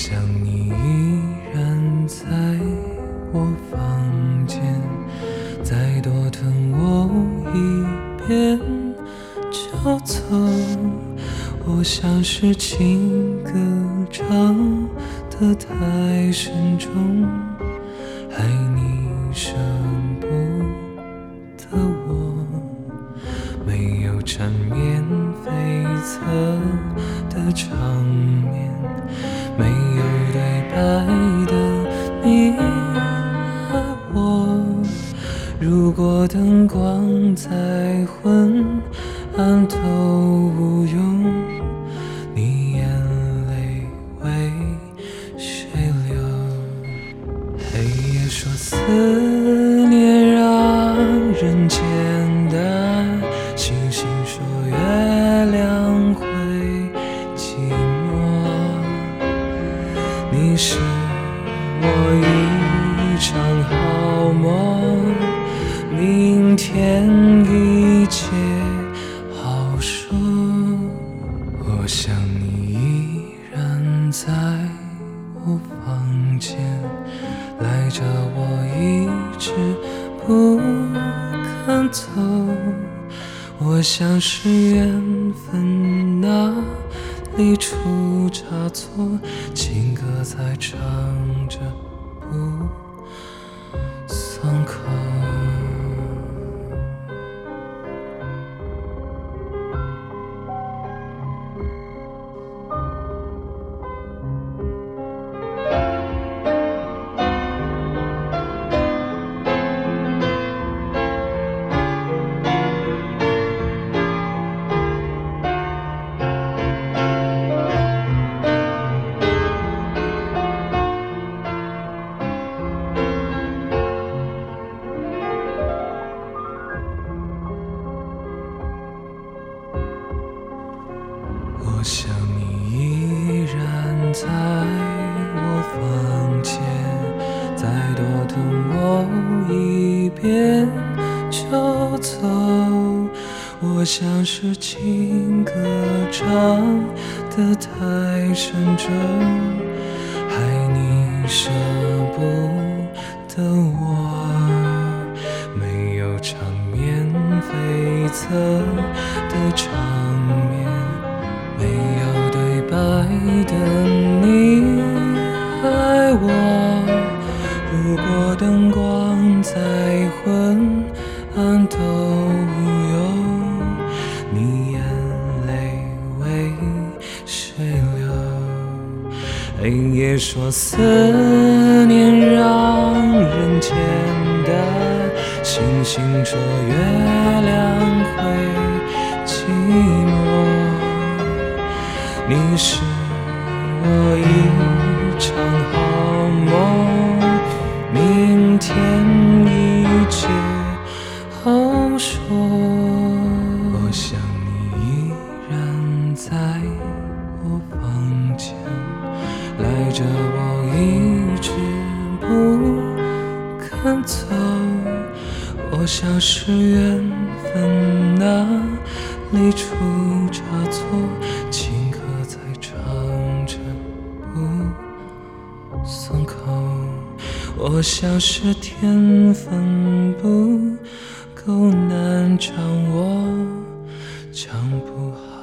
想你依然在我房间，再多疼我一遍就走。我想是情歌唱得太沉重，爱你场面，没有对白的你和我。如果灯光再昏暗都无用，你眼泪为谁流？黑夜说思念让人在我房间，赖着我一直不肯走。我想是缘分哪里出差错，情歌在唱我想你依然在我房间，再多等我一遍就走。我像是情歌唱得太沉重，害你舍不得我。没有缠绵悱恻的唱。的你爱我，如果灯光再昏暗都无用，你眼泪为谁流？黑夜说思念让人简单，星星说月亮会你是我一场好梦，明天一切好说。我想你依然在我房间，赖着我一直不肯走。我想是缘分哪里出差错，我想是天分不够，难掌握，唱不好。